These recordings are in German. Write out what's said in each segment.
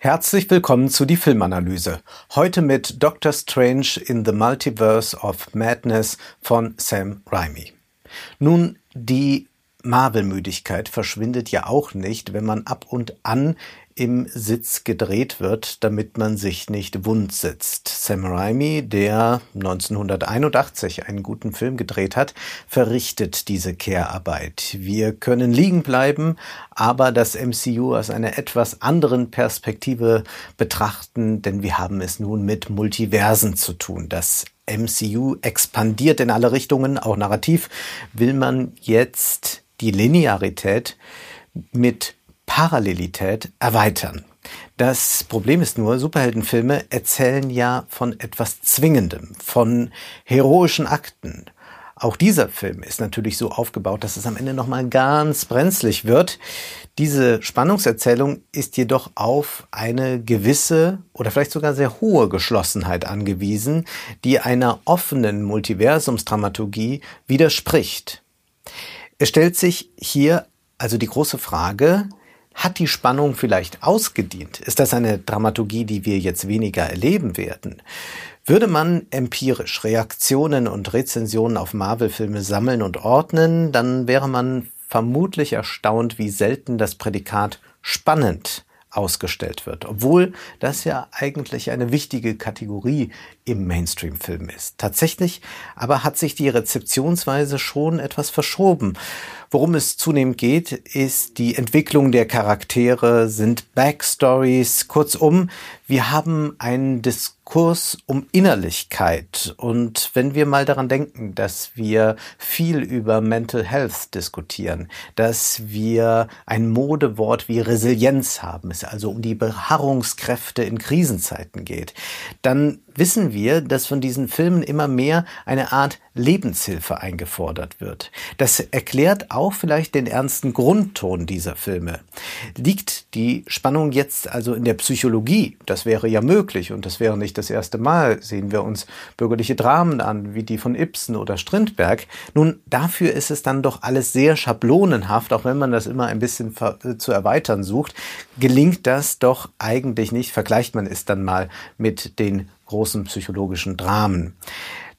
Herzlich willkommen zu die Filmanalyse. Heute mit Doctor Strange in the Multiverse of Madness von Sam Raimi. Nun, die Marvel-Müdigkeit verschwindet ja auch nicht, wenn man ab und an im Sitz gedreht wird, damit man sich nicht wund sitzt. Sam Raimi, der 1981 einen guten Film gedreht hat, verrichtet diese Kehrarbeit. Wir können liegen bleiben, aber das MCU aus einer etwas anderen Perspektive betrachten, denn wir haben es nun mit Multiversen zu tun. Das MCU expandiert in alle Richtungen, auch narrativ will man jetzt die Linearität mit Parallelität erweitern. Das Problem ist nur, Superheldenfilme erzählen ja von etwas Zwingendem, von heroischen Akten. Auch dieser Film ist natürlich so aufgebaut, dass es am Ende nochmal ganz brenzlig wird. Diese Spannungserzählung ist jedoch auf eine gewisse oder vielleicht sogar sehr hohe Geschlossenheit angewiesen, die einer offenen Multiversumsdramaturgie widerspricht. Es stellt sich hier also die große Frage, hat die Spannung vielleicht ausgedient? Ist das eine Dramaturgie, die wir jetzt weniger erleben werden? Würde man empirisch Reaktionen und Rezensionen auf Marvel-Filme sammeln und ordnen, dann wäre man vermutlich erstaunt, wie selten das Prädikat spannend ausgestellt wird, obwohl das ja eigentlich eine wichtige Kategorie im Mainstream-Film ist. Tatsächlich aber hat sich die Rezeptionsweise schon etwas verschoben. Worum es zunehmend geht, ist die Entwicklung der Charaktere, sind Backstories, kurzum, wir haben einen Diskurs um Innerlichkeit. Und wenn wir mal daran denken, dass wir viel über Mental Health diskutieren, dass wir ein Modewort wie Resilienz haben, es also um die Beharrungskräfte in Krisenzeiten geht, dann wissen wir, dass von diesen Filmen immer mehr eine Art Lebenshilfe eingefordert wird. Das erklärt auch vielleicht den ernsten Grundton dieser Filme. Liegt die Spannung jetzt also in der Psychologie? Das wäre ja möglich und das wäre nicht das erste Mal. Sehen wir uns bürgerliche Dramen an, wie die von Ibsen oder Strindberg. Nun, dafür ist es dann doch alles sehr schablonenhaft, auch wenn man das immer ein bisschen zu erweitern sucht, gelingt das doch eigentlich nicht. Vergleicht man es dann mal mit den großen psychologischen Dramen.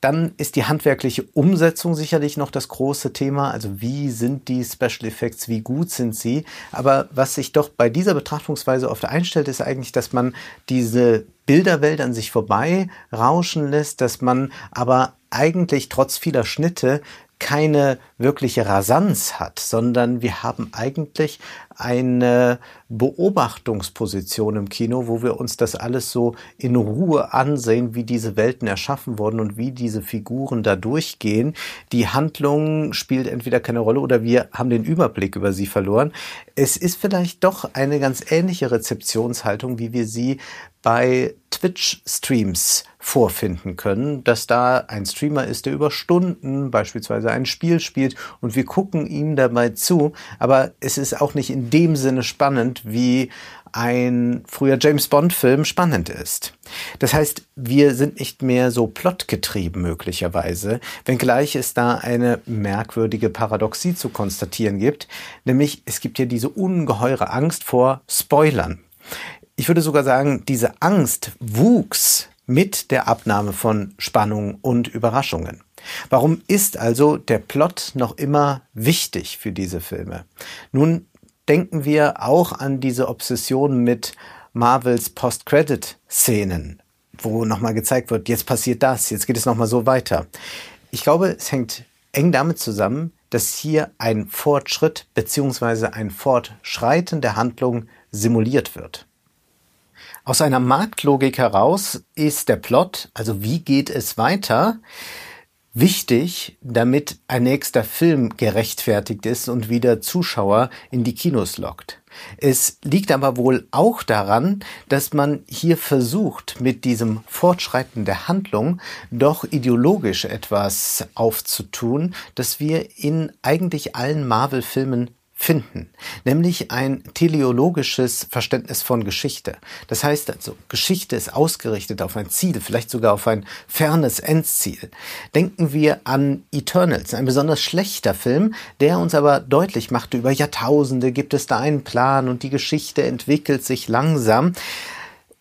Dann ist die handwerkliche Umsetzung sicherlich noch das große Thema. Also wie sind die Special Effects, wie gut sind sie? Aber was sich doch bei dieser Betrachtungsweise oft einstellt, ist eigentlich, dass man diese Bilderwelt an sich vorbei rauschen lässt, dass man aber eigentlich trotz vieler Schnitte keine wirkliche Rasanz hat, sondern wir haben eigentlich eine Beobachtungsposition im Kino, wo wir uns das alles so in Ruhe ansehen, wie diese Welten erschaffen wurden und wie diese Figuren da durchgehen. Die Handlung spielt entweder keine Rolle oder wir haben den Überblick über sie verloren. Es ist vielleicht doch eine ganz ähnliche Rezeptionshaltung, wie wir sie bei Twitch-Streams vorfinden können, dass da ein Streamer ist, der über Stunden beispielsweise ein Spiel spielt und wir gucken ihm dabei zu, aber es ist auch nicht in dem Sinne spannend, wie ein früher James Bond Film spannend ist. Das heißt, wir sind nicht mehr so plotgetrieben möglicherweise, wenngleich es da eine merkwürdige Paradoxie zu konstatieren gibt, nämlich es gibt ja diese ungeheure Angst vor Spoilern ich würde sogar sagen, diese Angst wuchs mit der Abnahme von Spannung und Überraschungen. Warum ist also der Plot noch immer wichtig für diese Filme? Nun denken wir auch an diese Obsession mit Marvels Post-Credit-Szenen, wo nochmal gezeigt wird, jetzt passiert das, jetzt geht es nochmal so weiter. Ich glaube, es hängt eng damit zusammen, dass hier ein Fortschritt beziehungsweise ein Fortschreiten der Handlung simuliert wird. Aus einer Marktlogik heraus ist der Plot, also wie geht es weiter, wichtig, damit ein nächster Film gerechtfertigt ist und wieder Zuschauer in die Kinos lockt. Es liegt aber wohl auch daran, dass man hier versucht, mit diesem Fortschreiten der Handlung doch ideologisch etwas aufzutun, das wir in eigentlich allen Marvel-Filmen finden, nämlich ein teleologisches Verständnis von Geschichte. Das heißt also, Geschichte ist ausgerichtet auf ein Ziel, vielleicht sogar auf ein fernes Endziel. Denken wir an Eternals, ein besonders schlechter Film, der uns aber deutlich machte, über Jahrtausende gibt es da einen Plan und die Geschichte entwickelt sich langsam.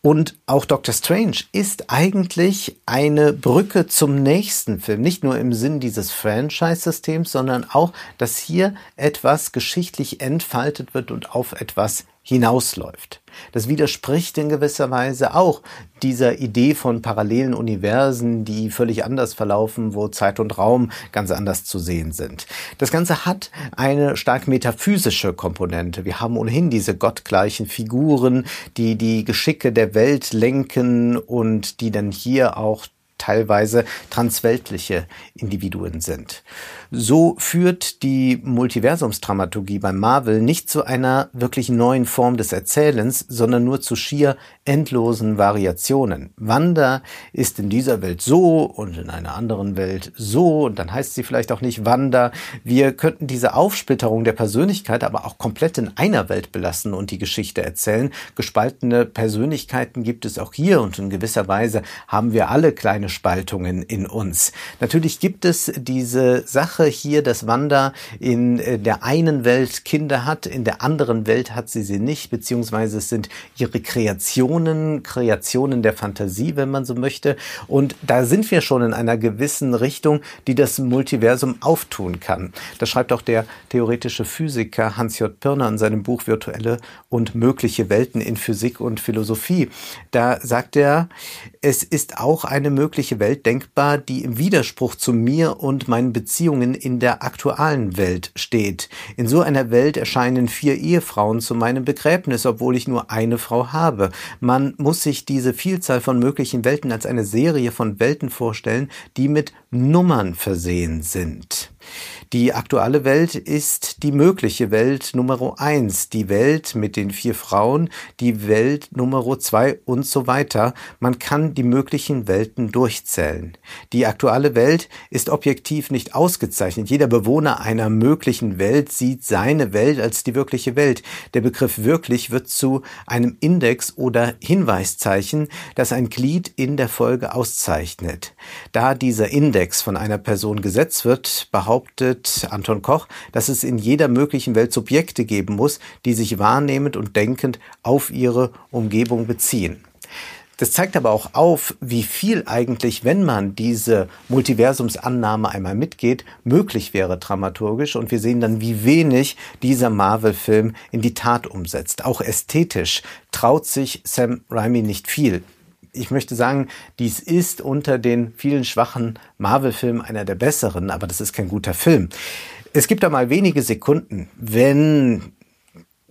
Und auch Doctor Strange ist eigentlich eine Brücke zum nächsten Film. Nicht nur im Sinn dieses Franchise-Systems, sondern auch, dass hier etwas geschichtlich entfaltet wird und auf etwas hinausläuft. Das widerspricht in gewisser Weise auch dieser Idee von parallelen Universen, die völlig anders verlaufen, wo Zeit und Raum ganz anders zu sehen sind. Das Ganze hat eine stark metaphysische Komponente. Wir haben ohnehin diese gottgleichen Figuren, die die Geschicke der Welt lenken und die dann hier auch teilweise transweltliche Individuen sind. So führt die Multiversumsdramaturgie bei Marvel nicht zu einer wirklich neuen Form des Erzählens, sondern nur zu schier endlosen Variationen. Wanda ist in dieser Welt so und in einer anderen Welt so und dann heißt sie vielleicht auch nicht Wanda. Wir könnten diese Aufsplitterung der Persönlichkeit aber auch komplett in einer Welt belassen und die Geschichte erzählen. Gespaltene Persönlichkeiten gibt es auch hier und in gewisser Weise haben wir alle kleine Spaltungen in uns. Natürlich gibt es diese Sache hier, dass Wanda in äh, der einen Welt Kinder hat, in der anderen Welt hat sie sie nicht, beziehungsweise es sind ihre Kreationen, Kreationen der Fantasie, wenn man so möchte. Und da sind wir schon in einer gewissen Richtung, die das Multiversum auftun kann. Das schreibt auch der theoretische Physiker Hans J. Pirner in seinem Buch Virtuelle und mögliche Welten in Physik und Philosophie. Da sagt er, es ist auch eine mögliche mögliche Welt denkbar, die im Widerspruch zu mir und meinen Beziehungen in der aktuellen Welt steht. In so einer Welt erscheinen vier Ehefrauen zu meinem Begräbnis, obwohl ich nur eine Frau habe. Man muss sich diese Vielzahl von möglichen Welten als eine Serie von Welten vorstellen, die mit Nummern versehen sind. Die aktuelle Welt ist die mögliche Welt Nummer eins, die Welt mit den vier Frauen, die Welt Nummer zwei und so weiter. Man kann die möglichen Welten durchzählen. Die aktuelle Welt ist objektiv nicht ausgezeichnet. Jeder Bewohner einer möglichen Welt sieht seine Welt als die wirkliche Welt. Der Begriff wirklich wird zu einem Index oder Hinweiszeichen, das ein Glied in der Folge auszeichnet. Da dieser Index von einer Person gesetzt wird, behauptet Anton Koch, dass es in jeder möglichen Welt Subjekte geben muss, die sich wahrnehmend und denkend auf ihre Umgebung beziehen. Das zeigt aber auch auf, wie viel eigentlich, wenn man diese Multiversumsannahme einmal mitgeht, möglich wäre dramaturgisch. Und wir sehen dann, wie wenig dieser Marvel-Film in die Tat umsetzt. Auch ästhetisch traut sich Sam Raimi nicht viel ich möchte sagen, dies ist unter den vielen schwachen Marvel-Filmen einer der besseren, aber das ist kein guter Film. Es gibt da mal wenige Sekunden, wenn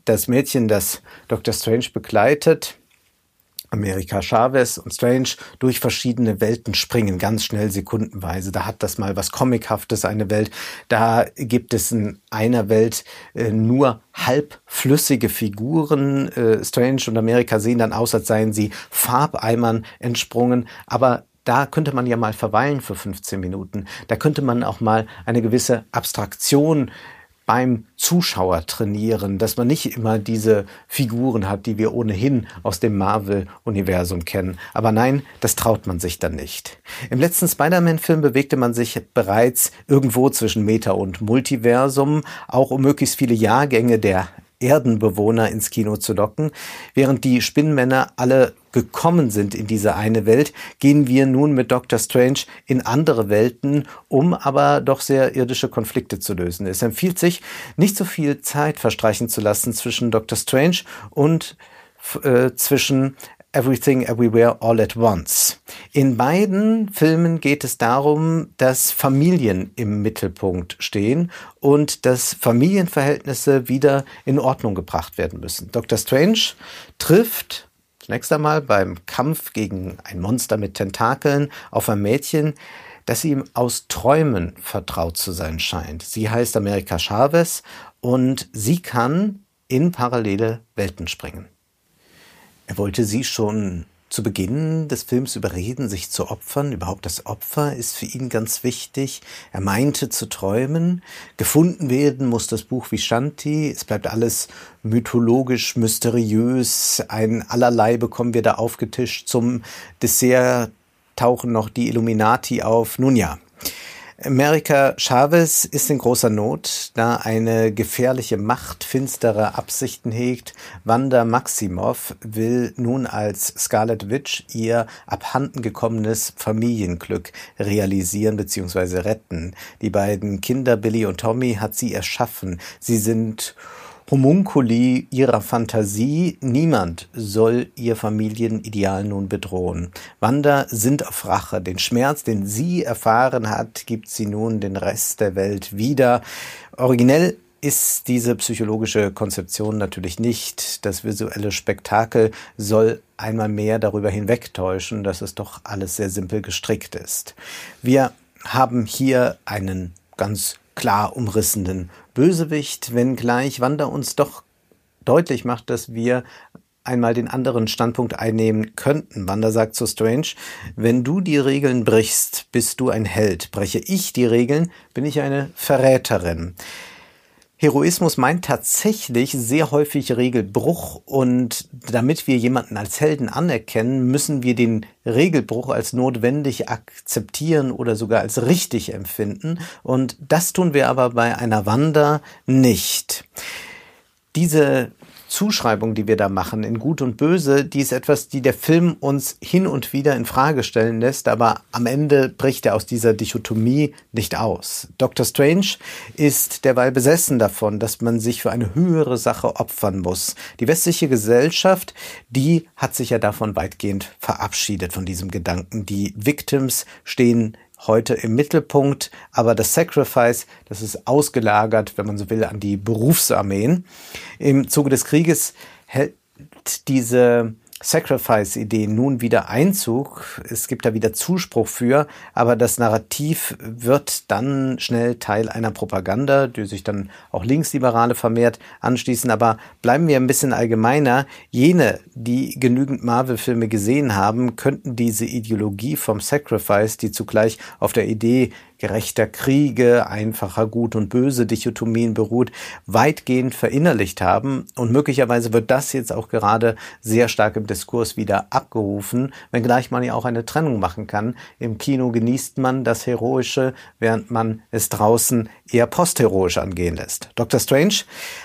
das Mädchen, das Dr. Strange begleitet, Amerika Chavez und Strange durch verschiedene Welten springen, ganz schnell sekundenweise. Da hat das mal was Comichaftes, eine Welt. Da gibt es in einer Welt äh, nur halbflüssige Figuren. Äh, Strange und Amerika sehen dann aus, als seien sie Farbeimern entsprungen. Aber da könnte man ja mal verweilen für 15 Minuten. Da könnte man auch mal eine gewisse Abstraktion beim Zuschauer trainieren, dass man nicht immer diese Figuren hat, die wir ohnehin aus dem Marvel-Universum kennen. Aber nein, das traut man sich dann nicht. Im letzten Spider-Man-Film bewegte man sich bereits irgendwo zwischen Meta und Multiversum, auch um möglichst viele Jahrgänge der Erdenbewohner ins Kino zu locken. Während die Spinnenmänner alle gekommen sind in diese eine Welt, gehen wir nun mit Dr. Strange in andere Welten, um aber doch sehr irdische Konflikte zu lösen. Es empfiehlt sich, nicht so viel Zeit verstreichen zu lassen zwischen Dr. Strange und äh, zwischen Everything Everywhere All at Once. In beiden Filmen geht es darum, dass Familien im Mittelpunkt stehen und dass Familienverhältnisse wieder in Ordnung gebracht werden müssen. Dr. Strange trifft zunächst einmal beim Kampf gegen ein Monster mit Tentakeln auf ein Mädchen, das ihm aus Träumen vertraut zu sein scheint. Sie heißt Amerika Chavez und sie kann in parallele Welten springen. Er wollte sie schon zu Beginn des Films überreden, sich zu opfern. Überhaupt das Opfer ist für ihn ganz wichtig. Er meinte zu träumen. Gefunden werden muss das Buch Vishanti. Es bleibt alles mythologisch, mysteriös. Ein allerlei bekommen wir da aufgetischt. Zum Dessert tauchen noch die Illuminati auf. Nun ja, Amerika Chavez ist in großer Not, da eine gefährliche Macht finstere Absichten hegt. Wanda Maximoff will nun als Scarlet Witch ihr abhanden gekommenes Familienglück realisieren bzw. retten. Die beiden Kinder Billy und Tommy hat sie erschaffen. Sie sind Homunkuli ihrer Fantasie, niemand soll ihr Familienideal nun bedrohen. Wanda sind auf Rache. Den Schmerz, den sie erfahren hat, gibt sie nun den Rest der Welt wieder. Originell ist diese psychologische Konzeption natürlich nicht. Das visuelle Spektakel soll einmal mehr darüber hinwegtäuschen, dass es doch alles sehr simpel gestrickt ist. Wir haben hier einen ganz klar umrissenen Bösewicht, wenngleich Wanda uns doch deutlich macht, dass wir einmal den anderen Standpunkt einnehmen könnten. Wanda sagt zu Strange, wenn du die Regeln brichst, bist du ein Held. Breche ich die Regeln, bin ich eine Verräterin. Heroismus meint tatsächlich sehr häufig Regelbruch und damit wir jemanden als Helden anerkennen, müssen wir den Regelbruch als notwendig akzeptieren oder sogar als richtig empfinden und das tun wir aber bei einer Wanda nicht. Diese Zuschreibung, die wir da machen in Gut und Böse, die ist etwas, die der Film uns hin und wieder in Frage stellen lässt, aber am Ende bricht er aus dieser Dichotomie nicht aus. Dr. Strange ist derweil besessen davon, dass man sich für eine höhere Sache opfern muss. Die westliche Gesellschaft, die hat sich ja davon weitgehend verabschiedet von diesem Gedanken. Die Victims stehen heute im Mittelpunkt, aber das Sacrifice, das ist ausgelagert, wenn man so will, an die Berufsarmeen. Im Zuge des Krieges hält diese Sacrifice-Idee nun wieder Einzug. Es gibt da wieder Zuspruch für, aber das Narrativ wird dann schnell Teil einer Propaganda, die sich dann auch Linksliberale vermehrt anschließen. Aber bleiben wir ein bisschen allgemeiner. Jene, die genügend Marvel-Filme gesehen haben, könnten diese Ideologie vom Sacrifice, die zugleich auf der Idee gerechter Kriege, einfacher Gut und Böse Dichotomien beruht, weitgehend verinnerlicht haben. Und möglicherweise wird das jetzt auch gerade sehr stark im Diskurs wieder abgerufen, wenngleich man ja auch eine Trennung machen kann. Im Kino genießt man das Heroische, während man es draußen eher postheroisch angehen lässt. Dr. Strange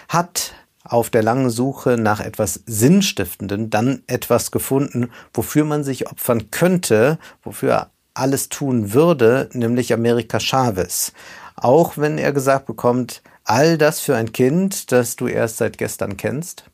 hat auf der langen Suche nach etwas Sinnstiftenden dann etwas gefunden, wofür man sich opfern könnte, wofür alles tun würde, nämlich Amerika Chavez. Auch wenn er gesagt bekommt, all das für ein Kind, das du erst seit gestern kennst.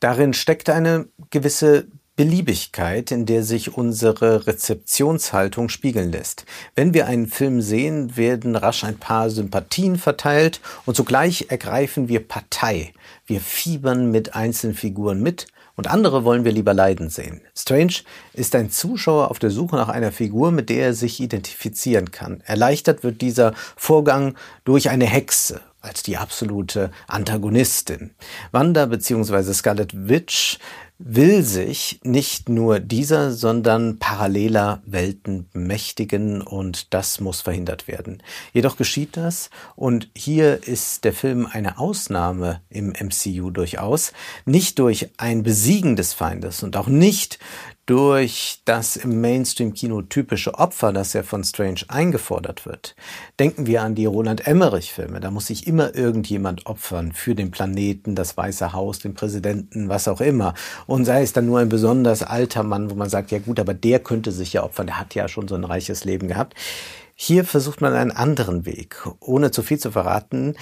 Darin steckt eine gewisse Beliebigkeit, in der sich unsere Rezeptionshaltung spiegeln lässt. Wenn wir einen Film sehen, werden rasch ein paar Sympathien verteilt und zugleich ergreifen wir Partei. Wir fiebern mit einzelnen Figuren mit und andere wollen wir lieber leiden sehen. Strange ist ein Zuschauer auf der Suche nach einer Figur, mit der er sich identifizieren kann. Erleichtert wird dieser Vorgang durch eine Hexe als die absolute Antagonistin. Wanda bzw. Scarlet Witch will sich nicht nur dieser, sondern paralleler Welten bemächtigen und das muss verhindert werden. Jedoch geschieht das und hier ist der Film eine Ausnahme im MCU durchaus, nicht durch ein Besiegen des Feindes und auch nicht durch das im Mainstream-Kino typische Opfer, das ja von Strange eingefordert wird. Denken wir an die Roland Emmerich-Filme. Da muss sich immer irgendjemand opfern für den Planeten, das Weiße Haus, den Präsidenten, was auch immer. Und sei es dann nur ein besonders alter Mann, wo man sagt, ja gut, aber der könnte sich ja opfern, der hat ja schon so ein reiches Leben gehabt. Hier versucht man einen anderen Weg. Ohne zu viel zu verraten,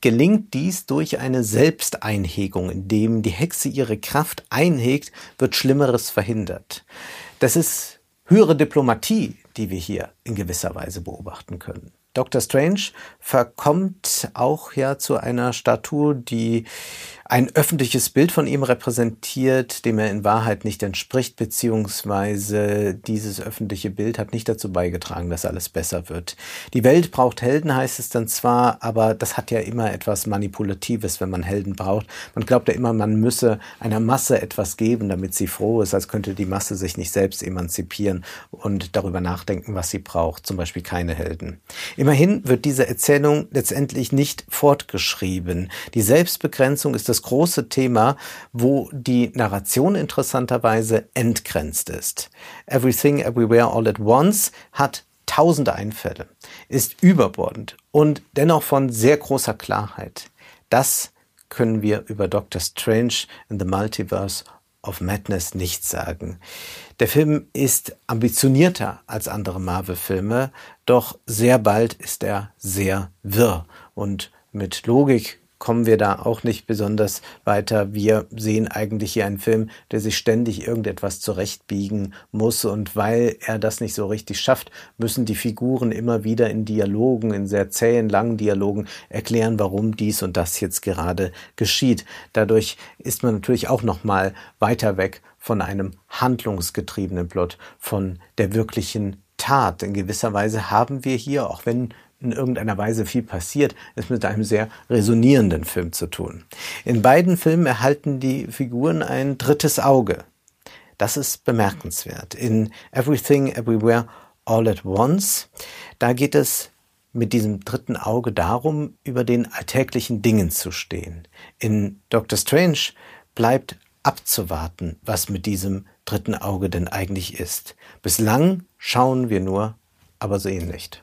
Gelingt dies durch eine Selbsteinhegung, indem die Hexe ihre Kraft einhegt, wird Schlimmeres verhindert. Das ist höhere Diplomatie, die wir hier in gewisser Weise beobachten können. Dr. Strange verkommt auch ja zu einer Statur, die ein öffentliches Bild von ihm repräsentiert, dem er in Wahrheit nicht entspricht, beziehungsweise dieses öffentliche Bild hat nicht dazu beigetragen, dass alles besser wird. Die Welt braucht Helden, heißt es dann zwar, aber das hat ja immer etwas Manipulatives, wenn man Helden braucht. Man glaubt ja immer, man müsse einer Masse etwas geben, damit sie froh ist, als könnte die Masse sich nicht selbst emanzipieren und darüber nachdenken, was sie braucht, zum Beispiel keine Helden. Immerhin wird diese Erzählung letztendlich nicht fortgeschrieben. Die Selbstbegrenzung ist das das große Thema, wo die Narration interessanterweise entgrenzt ist. Everything, Everywhere, All at Once hat tausende Einfälle, ist überbordend und dennoch von sehr großer Klarheit. Das können wir über Doctor Strange in the Multiverse of Madness nicht sagen. Der Film ist ambitionierter als andere Marvel-Filme, doch sehr bald ist er sehr wirr und mit Logik kommen wir da auch nicht besonders weiter. Wir sehen eigentlich hier einen Film, der sich ständig irgendetwas zurechtbiegen muss. Und weil er das nicht so richtig schafft, müssen die Figuren immer wieder in Dialogen, in sehr zähen, langen Dialogen erklären, warum dies und das jetzt gerade geschieht. Dadurch ist man natürlich auch noch mal weiter weg von einem handlungsgetriebenen Plot, von der wirklichen Tat. In gewisser Weise haben wir hier, auch wenn in irgendeiner Weise viel passiert, es mit einem sehr resonierenden Film zu tun. In beiden Filmen erhalten die Figuren ein drittes Auge. Das ist bemerkenswert. In Everything, Everywhere, All at Once, da geht es mit diesem dritten Auge darum, über den alltäglichen Dingen zu stehen. In Doctor Strange bleibt abzuwarten, was mit diesem dritten Auge denn eigentlich ist. Bislang schauen wir nur, aber sehen nicht.